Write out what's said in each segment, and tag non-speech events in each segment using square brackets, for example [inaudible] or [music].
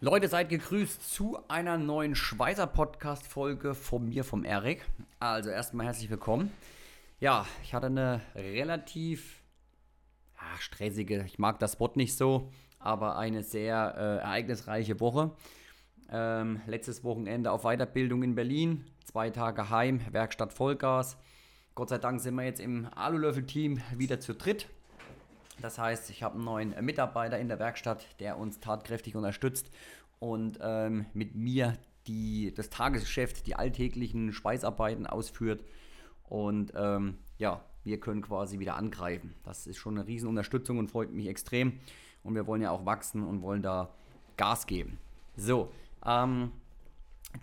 Leute, seid gegrüßt zu einer neuen Schweizer Podcast-Folge von mir, vom Erik. Also erstmal herzlich willkommen. Ja, ich hatte eine relativ ach, stressige, ich mag das Wort nicht so, aber eine sehr äh, ereignisreiche Woche. Ähm, letztes Wochenende auf Weiterbildung in Berlin, zwei Tage heim, Werkstatt Vollgas. Gott sei Dank sind wir jetzt im Alulöffel-Team wieder zu dritt. Das heißt, ich habe einen neuen Mitarbeiter in der Werkstatt, der uns tatkräftig unterstützt und ähm, mit mir die, das Tagesgeschäft, die alltäglichen Speisarbeiten ausführt. Und ähm, ja, wir können quasi wieder angreifen. Das ist schon eine Riesenunterstützung und freut mich extrem. Und wir wollen ja auch wachsen und wollen da Gas geben. So, ähm,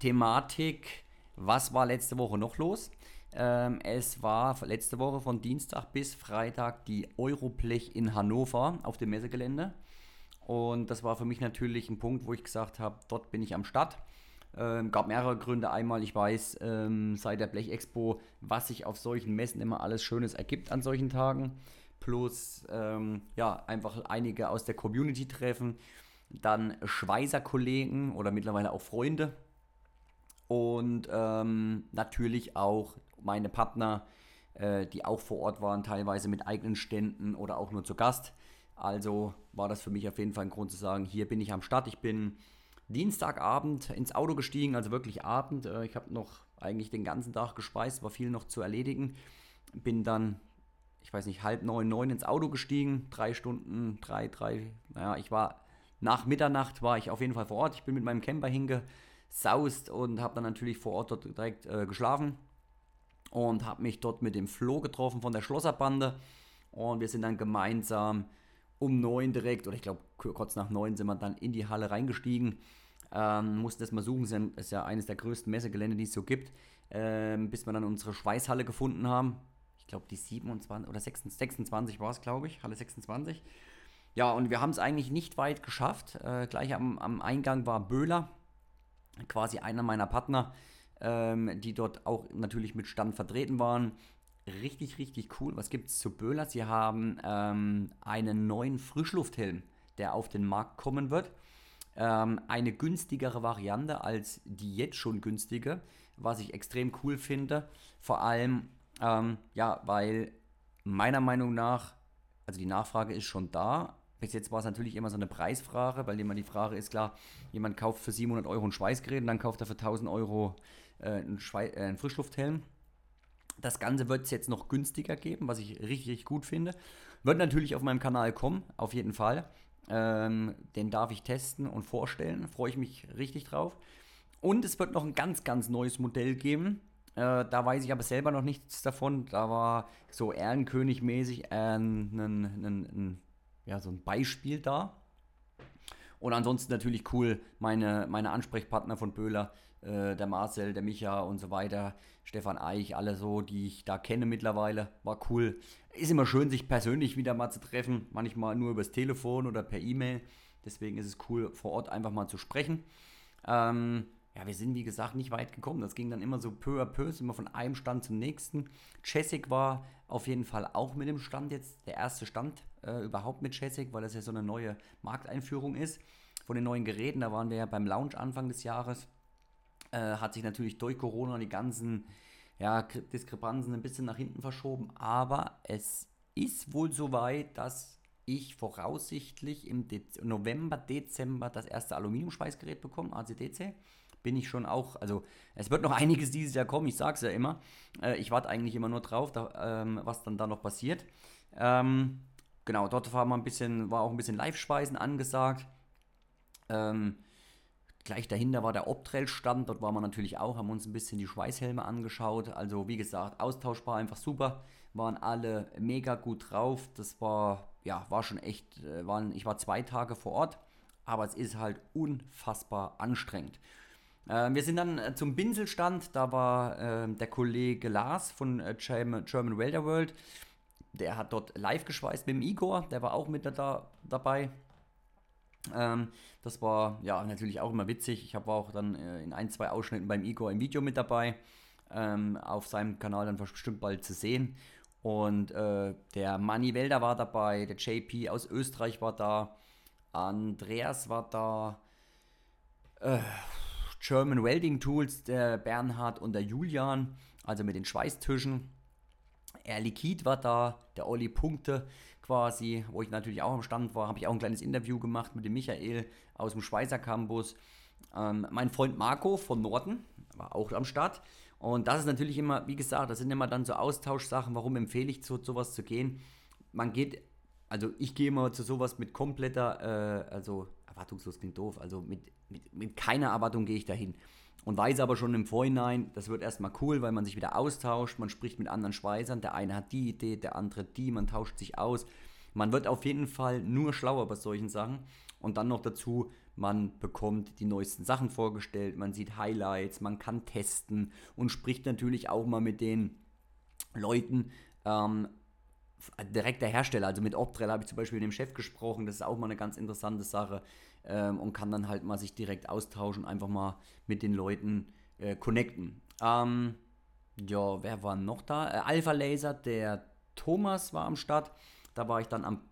Thematik, was war letzte Woche noch los? Ähm, es war letzte Woche von Dienstag bis Freitag die Euroblech in Hannover auf dem Messegelände. Und das war für mich natürlich ein Punkt, wo ich gesagt habe, dort bin ich am Start. Ähm, gab mehrere Gründe. Einmal, ich weiß ähm, seit der Blechexpo, was sich auf solchen Messen immer alles Schönes ergibt an solchen Tagen. Plus, ähm, ja, einfach einige aus der Community treffen. Dann Schweizer Kollegen oder mittlerweile auch Freunde. Und ähm, natürlich auch meine Partner, äh, die auch vor Ort waren, teilweise mit eigenen Ständen oder auch nur zu Gast. Also war das für mich auf jeden Fall ein Grund zu sagen, hier bin ich am Start. Ich bin Dienstagabend ins Auto gestiegen, also wirklich Abend. Äh, ich habe noch eigentlich den ganzen Tag gespeist, war viel noch zu erledigen. Bin dann, ich weiß nicht, halb neun, neun ins Auto gestiegen. Drei Stunden, drei, drei, naja, ich war nach Mitternacht war ich auf jeden Fall vor Ort. Ich bin mit meinem Camper hingesaust und habe dann natürlich vor Ort dort direkt äh, geschlafen und habe mich dort mit dem Flo getroffen von der Schlosserbande und wir sind dann gemeinsam um neun direkt, oder ich glaube kurz nach neun sind wir dann in die Halle reingestiegen. Ähm, mussten das mal suchen, das ist ja eines der größten Messegelände, die es so gibt, ähm, bis wir dann unsere Schweißhalle gefunden haben. Ich glaube, die 27 oder 26, 26 war es, glaube ich, Halle 26. Ja, und wir haben es eigentlich nicht weit geschafft. Äh, gleich am, am Eingang war Böhler, quasi einer meiner Partner, ähm, die dort auch natürlich mit Stand vertreten waren. Richtig, richtig cool. Was gibt es zu Böhler? Sie haben ähm, einen neuen Frischlufthelm, der auf den Markt kommen wird. Ähm, eine günstigere Variante als die jetzt schon günstige, was ich extrem cool finde. Vor allem, ähm, ja, weil meiner Meinung nach, also die Nachfrage ist schon da, bis jetzt war es natürlich immer so eine Preisfrage, weil immer die Frage ist, klar, jemand kauft für 700 Euro ein Schweißgerät und dann kauft er für 1000 Euro einen, Schwei äh, einen Frischlufthelm. Das Ganze wird es jetzt noch günstiger geben, was ich richtig, richtig gut finde. Wird natürlich auf meinem Kanal kommen, auf jeden Fall. Ähm, den darf ich testen und vorstellen. Freue ich mich richtig drauf. Und es wird noch ein ganz, ganz neues Modell geben. Äh, da weiß ich aber selber noch nichts davon. Da war so Ehrenkönig-mäßig äh, ja, so ein Beispiel da. Und ansonsten natürlich cool, meine, meine Ansprechpartner von Böhler, äh, der Marcel, der Micha und so weiter, Stefan Eich, alle so, die ich da kenne mittlerweile. War cool. Ist immer schön, sich persönlich wieder mal zu treffen, manchmal nur übers Telefon oder per E-Mail. Deswegen ist es cool, vor Ort einfach mal zu sprechen. Ähm, ja, wir sind wie gesagt nicht weit gekommen. Das ging dann immer so peu à peu, sind wir von einem Stand zum nächsten. Jessic war auf jeden Fall auch mit dem Stand jetzt, der erste Stand äh, überhaupt mit Jessic, weil das ja so eine neue Markteinführung ist von den neuen Geräten. Da waren wir ja beim Launch Anfang des Jahres. Äh, hat sich natürlich durch Corona die ganzen ja, Diskrepanzen ein bisschen nach hinten verschoben. Aber es ist wohl soweit, dass ich voraussichtlich im Dez November, Dezember das erste Aluminiumschweißgerät bekomme, ACDC bin ich schon auch, also es wird noch [laughs] einiges dieses Jahr kommen, ich sage es ja immer. Äh, ich warte eigentlich immer nur drauf, da, ähm, was dann da noch passiert. Ähm, genau, dort war ein bisschen, war auch ein bisschen Live-Speisen angesagt. Ähm, gleich dahinter war der Optrell-Stand, dort waren wir natürlich auch, haben uns ein bisschen die Schweißhelme angeschaut. Also wie gesagt, austauschbar, einfach super. Waren alle mega gut drauf. Das war, ja, war schon echt, äh, waren, ich war zwei Tage vor Ort, aber es ist halt unfassbar anstrengend. Äh, wir sind dann äh, zum Binselstand, da war äh, der Kollege Lars von äh, German Welder World. Der hat dort live geschweißt mit dem Igor, der war auch mit da, dabei. Ähm, das war ja natürlich auch immer witzig. Ich habe auch dann in ein, zwei Ausschnitten beim Igor im Video mit dabei. Ähm, auf seinem Kanal dann bestimmt bald zu sehen. Und der Manni Welder war dabei, der JP aus Österreich war da, Andreas war da, äh, German Welding Tools, der Bernhard und der Julian, also mit den Schweißtischen. Air Liquid war da, der Olli Punkte quasi, wo ich natürlich auch am Stand war, habe ich auch ein kleines Interview gemacht mit dem Michael aus dem Schweizer Campus. Ähm, mein Freund Marco von Norden war auch am Start. Und das ist natürlich immer, wie gesagt, das sind immer dann so Austauschsachen. Warum empfehle ich zu sowas zu gehen? Man geht, also ich gehe immer zu sowas mit kompletter, äh, also erwartungslos klingt doof, also mit, mit, mit keiner Erwartung gehe ich dahin. Und weiß aber schon im Vorhinein, das wird erstmal cool, weil man sich wieder austauscht, man spricht mit anderen Schweißern, der eine hat die Idee, der andere die, man tauscht sich aus. Man wird auf jeden Fall nur schlauer bei solchen Sachen. Und dann noch dazu, man bekommt die neuesten Sachen vorgestellt, man sieht Highlights, man kann testen. Und spricht natürlich auch mal mit den Leuten, ähm, direkt der Hersteller, also mit Optrel habe ich zum Beispiel mit dem Chef gesprochen, das ist auch mal eine ganz interessante Sache ähm, und kann dann halt mal sich direkt austauschen, einfach mal mit den Leuten äh, connecten. Ähm, ja, wer war noch da? Äh, Alpha Laser, der Thomas war am Start. Da war ich dann am,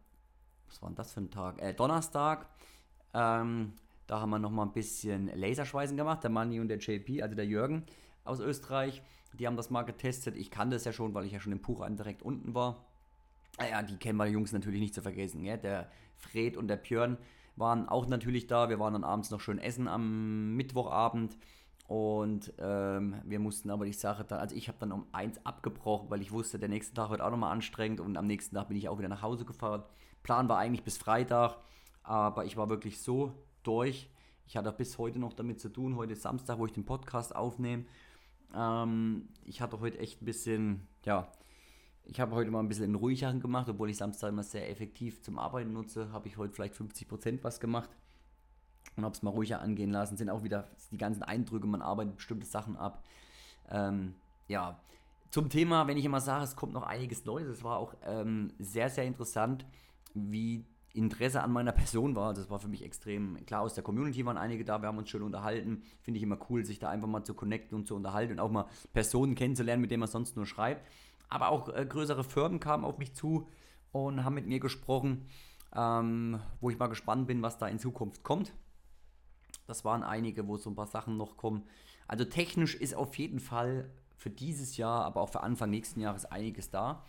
was war denn das für ein Tag? Äh, Donnerstag. Ähm, da haben wir noch mal ein bisschen Laserschweißen gemacht, der Manni und der JP, also der Jürgen aus Österreich. Die haben das mal getestet. Ich kannte es ja schon, weil ich ja schon im Puchheim direkt unten war. Naja, ah die kennen wir Jungs natürlich nicht zu vergessen. Ja? Der Fred und der Björn waren auch natürlich da. Wir waren dann abends noch schön essen am Mittwochabend. Und ähm, wir mussten aber die Sache dann, also ich habe dann um eins abgebrochen, weil ich wusste, der nächste Tag wird auch nochmal anstrengend und am nächsten Tag bin ich auch wieder nach Hause gefahren. Plan war eigentlich bis Freitag, aber ich war wirklich so durch. Ich hatte bis heute noch damit zu tun. Heute ist Samstag, wo ich den Podcast aufnehme. Ähm, ich hatte heute echt ein bisschen, ja, ich habe heute mal ein bisschen einen ruhigeren gemacht, obwohl ich Samstag immer sehr effektiv zum Arbeiten nutze, habe ich heute vielleicht 50% was gemacht und habe es mal ruhiger angehen lassen. Sind auch wieder die ganzen Eindrücke, man arbeitet bestimmte Sachen ab. Ähm, ja, zum Thema, wenn ich immer sage, es kommt noch einiges Neues, es war auch ähm, sehr, sehr interessant, wie Interesse an meiner [laughs] Person war. Das war für mich extrem klar. Aus der Community waren einige da, wir haben uns schön unterhalten. Finde ich immer cool, sich da einfach mal zu connecten und zu unterhalten und auch mal Personen kennenzulernen, mit denen man sonst nur schreibt. Aber auch äh, größere Firmen kamen auf mich zu und haben mit mir gesprochen, ähm, wo ich mal gespannt bin, was da in Zukunft kommt. Das waren einige, wo so ein paar Sachen noch kommen. Also technisch ist auf jeden Fall für dieses Jahr, aber auch für Anfang nächsten Jahres einiges da.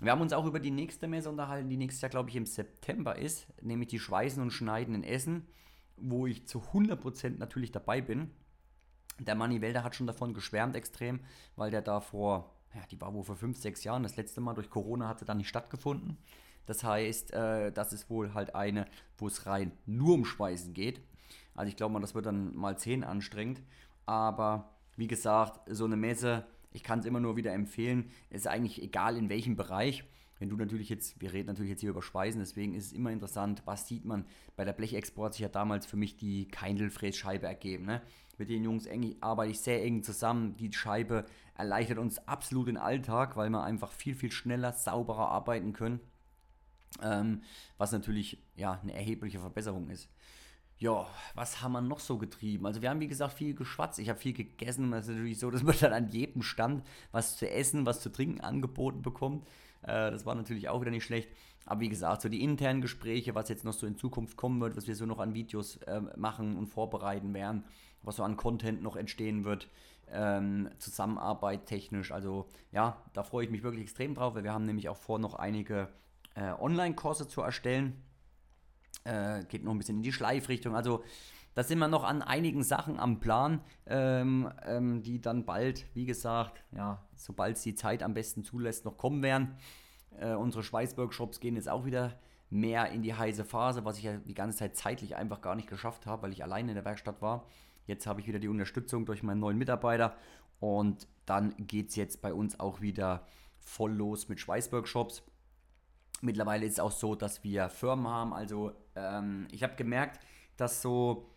Wir haben uns auch über die nächste Messe unterhalten, die nächstes Jahr, glaube ich, im September ist, nämlich die Schweißen und Schneiden in Essen, wo ich zu 100% natürlich dabei bin. Der Manni Welder hat schon davon geschwärmt extrem, weil der da vor, ja, die war wohl vor 5, 6 Jahren, das letzte Mal durch Corona hatte dann nicht stattgefunden. Das heißt, äh, das ist wohl halt eine, wo es rein nur um Schweißen geht. Also ich glaube mal, das wird dann mal 10 anstrengend. Aber wie gesagt, so eine Messe ich kann es immer nur wieder empfehlen. Es ist eigentlich egal in welchem Bereich. Wenn du natürlich jetzt, wir reden natürlich jetzt hier über Schweißen, deswegen ist es immer interessant, was sieht man. Bei der Blechexport sich ja damals für mich die Keindelfrässcheibe ergeben. Ne? Mit den Jungs eng, arbeite ich sehr eng zusammen. Die Scheibe erleichtert uns absolut den Alltag, weil wir einfach viel, viel schneller, sauberer arbeiten können. Ähm, was natürlich ja, eine erhebliche Verbesserung ist ja, was haben wir noch so getrieben? Also wir haben, wie gesagt, viel geschwatzt. Ich habe viel gegessen. Es ist natürlich so, [laughs] dass man dann an jedem Stand was zu essen, was zu trinken angeboten bekommt. Äh, das war natürlich auch wieder nicht schlecht. Aber wie gesagt, so die internen Gespräche, was jetzt noch so in Zukunft kommen wird, was wir so noch an Videos äh, machen und vorbereiten werden, was so an Content noch entstehen wird, ähm, Zusammenarbeit technisch. Also ja, da freue ich mich wirklich extrem drauf, weil wir haben nämlich auch vor, noch einige äh, Online-Kurse zu erstellen äh, geht noch ein bisschen in die Schleifrichtung. Also da sind wir noch an einigen Sachen am Plan, ähm, ähm, die dann bald, wie gesagt, ja, sobald es die Zeit am besten zulässt, noch kommen werden. Äh, unsere Schweißworkshops gehen jetzt auch wieder mehr in die heiße Phase, was ich ja die ganze Zeit zeitlich einfach gar nicht geschafft habe, weil ich alleine in der Werkstatt war. Jetzt habe ich wieder die Unterstützung durch meinen neuen Mitarbeiter und dann geht es jetzt bei uns auch wieder voll los mit Schweißworkshops. Mittlerweile ist es auch so, dass wir Firmen haben. Also ähm, ich habe gemerkt, dass so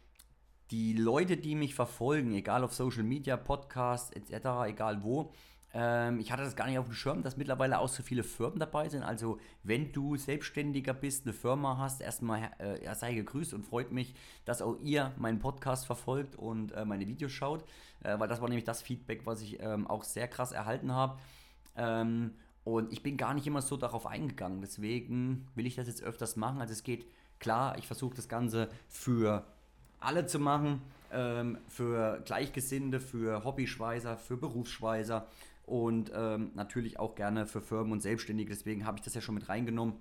die Leute, die mich verfolgen, egal auf Social Media, Podcasts etc., egal wo, ähm, ich hatte das gar nicht auf dem Schirm, dass mittlerweile auch so viele Firmen dabei sind. Also wenn du Selbstständiger bist, eine Firma hast, erstmal äh, sei gegrüßt und freut mich, dass auch ihr meinen Podcast verfolgt und äh, meine Videos schaut, äh, weil das war nämlich das Feedback, was ich ähm, auch sehr krass erhalten habe. Ähm, und ich bin gar nicht immer so darauf eingegangen. Deswegen will ich das jetzt öfters machen. Also es geht klar, ich versuche das Ganze für alle zu machen, ähm, für Gleichgesinnte, für Hobbyschweißer, für Berufsschweißer und ähm, natürlich auch gerne für Firmen und Selbstständige. Deswegen habe ich das ja schon mit reingenommen,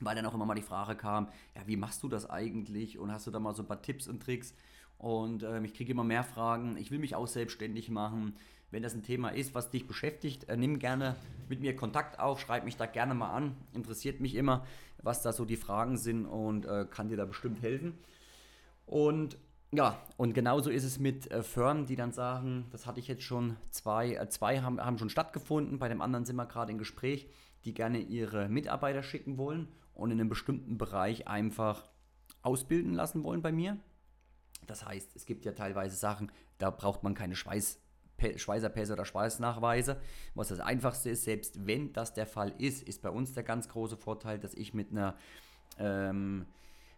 weil dann auch immer mal die Frage kam, ja, wie machst du das eigentlich und hast du da mal so ein paar Tipps und Tricks? Und ähm, ich kriege immer mehr Fragen, ich will mich auch selbstständig machen. Wenn das ein Thema ist, was dich beschäftigt, äh, nimm gerne mit mir Kontakt auf, schreib mich da gerne mal an. Interessiert mich immer, was da so die Fragen sind und äh, kann dir da bestimmt helfen. Und ja, und genauso ist es mit äh, Firmen, die dann sagen, das hatte ich jetzt schon, zwei, äh, zwei haben, haben schon stattgefunden, bei dem anderen sind wir gerade im Gespräch, die gerne ihre Mitarbeiter schicken wollen und in einem bestimmten Bereich einfach ausbilden lassen wollen bei mir. Das heißt, es gibt ja teilweise Sachen, da braucht man keine Schweiß, Schweißerpässe oder Schweißnachweise. Was das Einfachste ist, selbst wenn das der Fall ist, ist bei uns der ganz große Vorteil, dass ich mit einer ähm,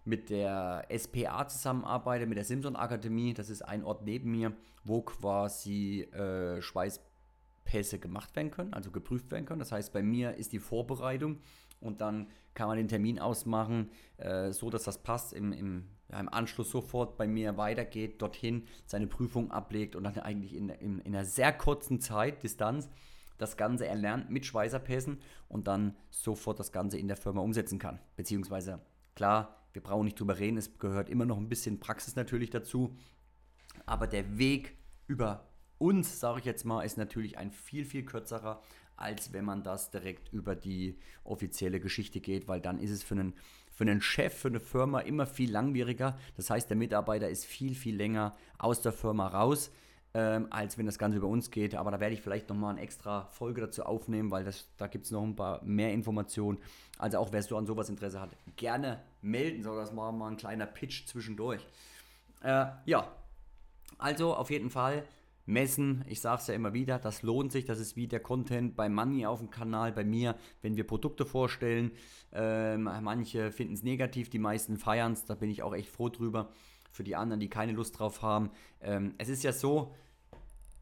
mit der SPA zusammenarbeite, mit der Simson Akademie. Das ist ein Ort neben mir, wo quasi äh, Schweißpässe gemacht werden können, also geprüft werden können. Das heißt, bei mir ist die Vorbereitung und dann kann man den Termin ausmachen, äh, so dass das passt, im, im, ja, im, Anschluss sofort bei mir weitergeht, dorthin seine Prüfung ablegt und dann eigentlich in, in, in einer sehr kurzen Zeit, Distanz, das Ganze erlernt mit Schweißerpässen und dann sofort das Ganze in der Firma umsetzen kann. Beziehungsweise, klar, wir brauchen nicht drüber reden, es gehört immer noch ein bisschen Praxis natürlich dazu. Aber der Weg über uns, sage ich jetzt mal, ist natürlich ein viel, viel kürzerer, als wenn man das direkt über die offizielle Geschichte geht, weil dann ist es für einen, für einen Chef, für eine Firma immer viel langwieriger. Das heißt, der Mitarbeiter ist viel, viel länger aus der Firma raus ähm, als wenn das Ganze über uns geht. Aber da werde ich vielleicht nochmal eine extra Folge dazu aufnehmen, weil das, da gibt es noch ein paar mehr Informationen. Also auch wer so an sowas Interesse hat, gerne melden. So, das war mal ein kleiner Pitch zwischendurch. Äh, ja, also auf jeden Fall messen. Ich sage es ja immer wieder, das lohnt sich. Das ist wie der Content bei Money auf dem Kanal, bei mir, wenn wir Produkte vorstellen. Ähm, manche finden es negativ, die meisten feiern es. Da bin ich auch echt froh drüber für die anderen, die keine Lust drauf haben. Ähm, es ist ja so,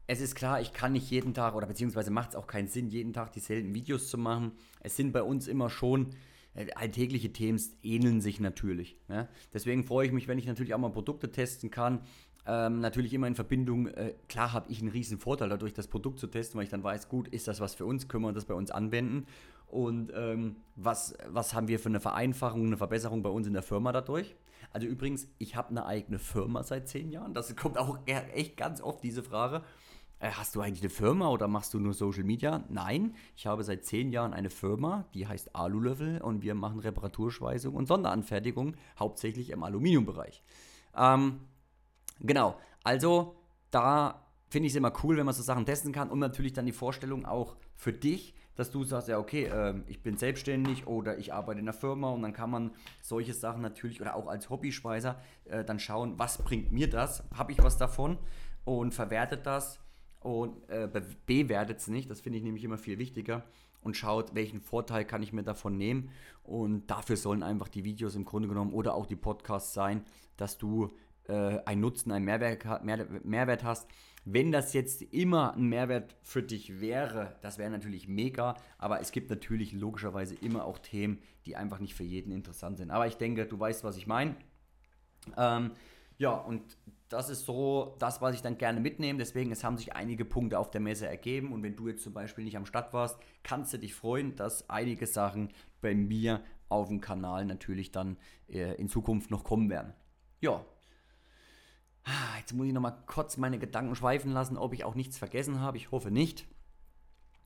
es ist klar, ich kann nicht jeden Tag oder beziehungsweise macht es auch keinen Sinn, jeden Tag dieselben Videos zu machen. Es sind bei uns immer schon äh, alltägliche Themen ähneln sich natürlich. Ne? Deswegen freue ich mich, wenn ich natürlich auch mal Produkte testen kann. Ähm, natürlich immer in Verbindung, äh, klar habe ich einen riesen Vorteil dadurch, das Produkt zu testen, weil ich dann weiß, gut, ist das was für uns, können wir das bei uns anwenden und ähm, was, was haben wir für eine Vereinfachung, eine Verbesserung bei uns in der Firma dadurch. Also übrigens, ich habe eine eigene Firma seit zehn Jahren. Das kommt auch echt ganz oft diese Frage. Äh, hast du eigentlich eine Firma oder machst du nur Social Media? Nein, ich habe seit zehn Jahren eine Firma, die heißt Alulöffel und wir machen Reparaturschweißung und Sonderanfertigung, hauptsächlich im Aluminiumbereich. Ähm, genau, also da finde ich es immer cool, wenn man so Sachen testen kann und natürlich dann die Vorstellung auch für dich, dass du sagst, ja, okay, äh, ich bin selbstständig oder ich arbeite in einer Firma und dann kann man solche Sachen natürlich oder auch als Hobbyschweißer äh, dann schauen, was bringt mir das? Habe ich was davon? Und verwertet das und äh, bewertet es nicht. Das finde ich nämlich immer viel wichtiger und schaut, welchen Vorteil kann ich mir davon nehmen. Und dafür sollen einfach die Videos im Grunde genommen oder auch die Podcasts sein, dass du äh, einen Nutzen, einen Mehrwert, Mehrwert hast wenn das jetzt immer ein Mehrwert für dich wäre, das wäre natürlich mega, aber es gibt natürlich logischerweise immer auch Themen, die einfach nicht für jeden interessant sind. Aber ich denke, du weißt, was ich meine. Ähm, ja, und das ist so das, was ich dann gerne mitnehme. Deswegen, es haben sich einige Punkte auf der Messe ergeben. Und wenn du jetzt zum Beispiel nicht am Start warst, kannst du dich freuen, dass einige Sachen bei mir auf dem Kanal natürlich dann äh, in Zukunft noch kommen werden. Ja, Ah, jetzt muss ich nochmal kurz meine Gedanken schweifen lassen, ob ich auch nichts vergessen habe. Ich hoffe nicht.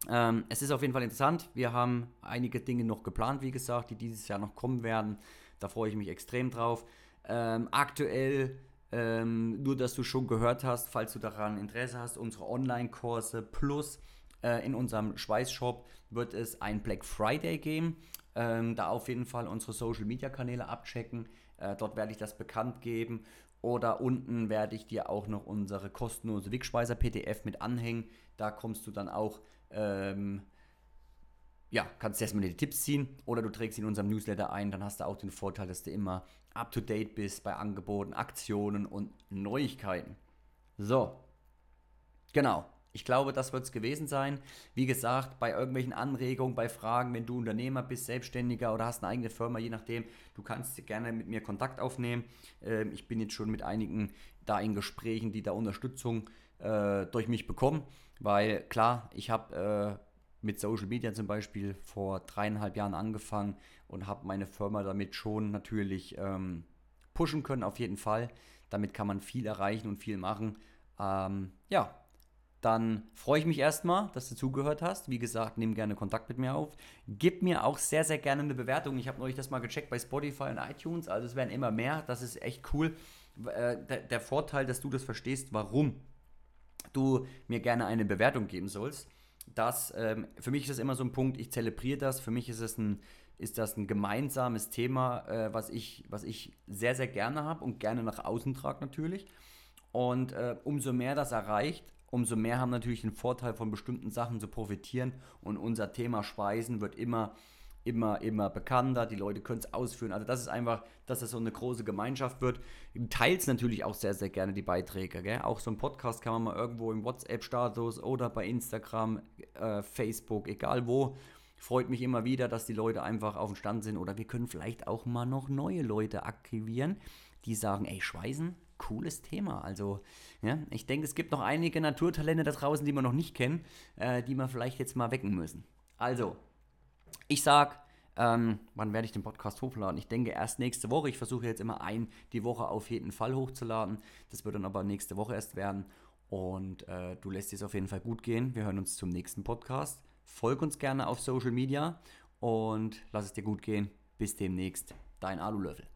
Ähm, es ist auf jeden Fall interessant. Wir haben einige Dinge noch geplant, wie gesagt, die dieses Jahr noch kommen werden. Da freue ich mich extrem drauf. Ähm, aktuell, ähm, nur dass du schon gehört hast, falls du daran Interesse hast, unsere Online-Kurse plus äh, in unserem Schweißshop wird es ein Black Friday geben. Ähm, da auf jeden Fall unsere Social-Media-Kanäle abchecken. Äh, dort werde ich das bekannt geben oder unten werde ich dir auch noch unsere kostenlose Wegspeiser PDF mit anhängen. Da kommst du dann auch, ähm, ja, kannst du erstmal die Tipps ziehen oder du trägst in unserem Newsletter ein. Dann hast du auch den Vorteil, dass du immer up to date bist bei Angeboten, Aktionen und Neuigkeiten. So, genau. Ich glaube, das wird es gewesen sein. Wie gesagt, bei irgendwelchen Anregungen, bei Fragen, wenn du Unternehmer bist, Selbstständiger oder hast eine eigene Firma, je nachdem, du kannst gerne mit mir Kontakt aufnehmen. Ähm, ich bin jetzt schon mit einigen da in Gesprächen, die da Unterstützung äh, durch mich bekommen, weil klar, ich habe äh, mit Social Media zum Beispiel vor dreieinhalb Jahren angefangen und habe meine Firma damit schon natürlich ähm, pushen können, auf jeden Fall. Damit kann man viel erreichen und viel machen. Ähm, ja, dann freue ich mich erstmal, dass du zugehört hast. Wie gesagt, nimm gerne Kontakt mit mir auf. Gib mir auch sehr, sehr gerne eine Bewertung. Ich habe neulich das mal gecheckt bei Spotify und iTunes. Also es werden immer mehr. Das ist echt cool. Äh, der, der Vorteil, dass du das verstehst, warum du mir gerne eine Bewertung geben sollst. Das, ähm, für mich ist das immer so ein Punkt, ich zelebriere das. Für mich ist es ein, ist das ein gemeinsames Thema, äh, was, ich, was ich sehr, sehr gerne habe und gerne nach außen trage natürlich. Und äh, umso mehr das erreicht, umso mehr haben natürlich den Vorteil von bestimmten Sachen zu profitieren und unser Thema Speisen wird immer immer, immer bekannter, die Leute können es ausführen. Also das ist einfach, dass es so eine große Gemeinschaft wird. Teilt natürlich auch sehr, sehr gerne die Beiträge. Gell? Auch so ein Podcast kann man mal irgendwo im WhatsApp-Status oder bei Instagram, äh, Facebook, egal wo. Freut mich immer wieder, dass die Leute einfach auf dem Stand sind. Oder wir können vielleicht auch mal noch neue Leute aktivieren, die sagen, ey, Schweißen, cooles Thema. Also, ja, ich denke, es gibt noch einige Naturtalente da draußen, die wir noch nicht kennen, äh, die wir vielleicht jetzt mal wecken müssen. Also, ich sag, ähm, wann werde ich den Podcast hochladen? Ich denke erst nächste Woche. Ich versuche jetzt immer ein die Woche auf jeden Fall hochzuladen. Das wird dann aber nächste Woche erst werden. Und äh, du lässt es auf jeden Fall gut gehen. Wir hören uns zum nächsten Podcast. Folg uns gerne auf Social Media und lass es dir gut gehen. Bis demnächst. Dein Alulöffel.